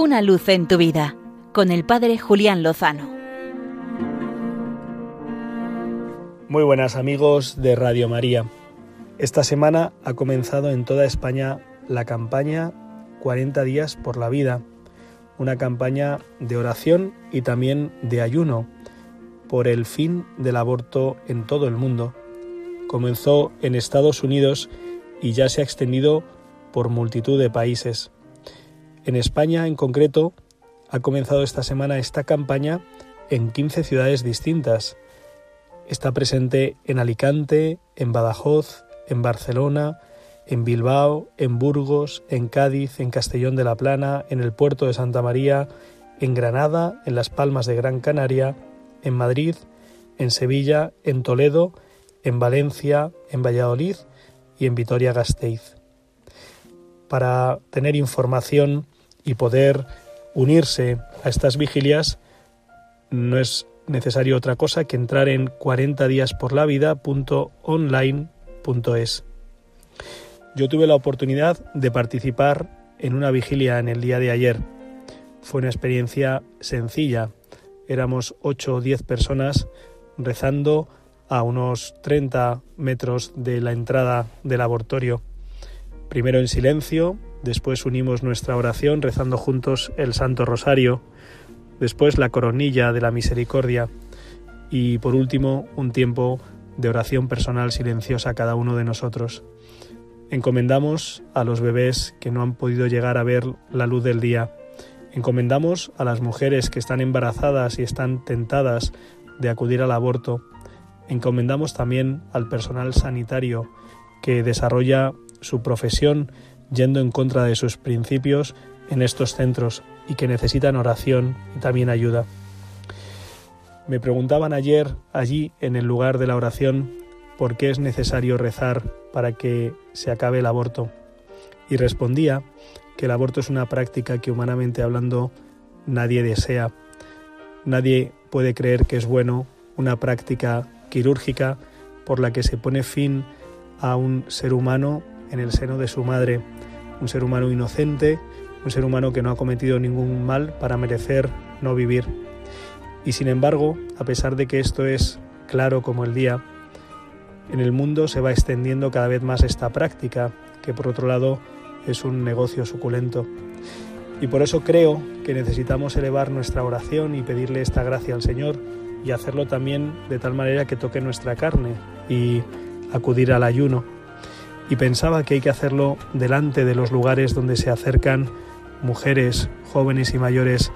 Una luz en tu vida con el Padre Julián Lozano. Muy buenas amigos de Radio María. Esta semana ha comenzado en toda España la campaña 40 días por la vida, una campaña de oración y también de ayuno por el fin del aborto en todo el mundo. Comenzó en Estados Unidos y ya se ha extendido por multitud de países. En España, en concreto, ha comenzado esta semana esta campaña en 15 ciudades distintas. Está presente en Alicante, en Badajoz, en Barcelona, en Bilbao, en Burgos, en Cádiz, en Castellón de la Plana, en el puerto de Santa María, en Granada, en Las Palmas de Gran Canaria, en Madrid, en Sevilla, en Toledo, en Valencia, en Valladolid y en Vitoria-Gasteiz. Para tener información y poder unirse a estas vigilias, no es necesario otra cosa que entrar en 40díasporlavida.online.es. Yo tuve la oportunidad de participar en una vigilia en el día de ayer. Fue una experiencia sencilla. Éramos 8 o 10 personas rezando a unos 30 metros de la entrada del laboratorio. Primero en silencio, después unimos nuestra oración rezando juntos el Santo Rosario, después la coronilla de la misericordia y por último un tiempo de oración personal silenciosa a cada uno de nosotros. Encomendamos a los bebés que no han podido llegar a ver la luz del día. Encomendamos a las mujeres que están embarazadas y están tentadas de acudir al aborto Encomendamos también al personal sanitario que desarrolla su profesión yendo en contra de sus principios en estos centros y que necesitan oración y también ayuda. Me preguntaban ayer allí en el lugar de la oración por qué es necesario rezar para que se acabe el aborto. Y respondía que el aborto es una práctica que humanamente hablando nadie desea. Nadie puede creer que es bueno una práctica quirúrgica por la que se pone fin a un ser humano en el seno de su madre, un ser humano inocente, un ser humano que no ha cometido ningún mal para merecer no vivir. Y sin embargo, a pesar de que esto es claro como el día, en el mundo se va extendiendo cada vez más esta práctica, que por otro lado es un negocio suculento. Y por eso creo que necesitamos elevar nuestra oración y pedirle esta gracia al Señor y hacerlo también de tal manera que toque nuestra carne y acudir al ayuno. Y pensaba que hay que hacerlo delante de los lugares donde se acercan mujeres, jóvenes y mayores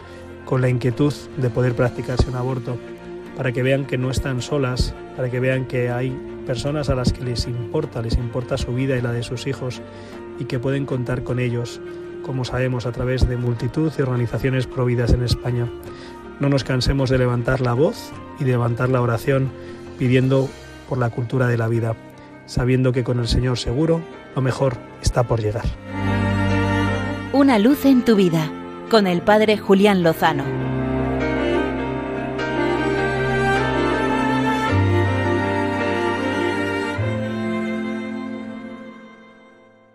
con la inquietud de poder practicarse un aborto, para que vean que no están solas, para que vean que hay personas a las que les importa, les importa su vida y la de sus hijos y que pueden contar con ellos, como sabemos, a través de multitud de organizaciones providas en España. No nos cansemos de levantar la voz y de levantar la oración pidiendo por la cultura de la vida, sabiendo que con el Señor seguro lo mejor está por llegar. Una luz en tu vida con el Padre Julián Lozano.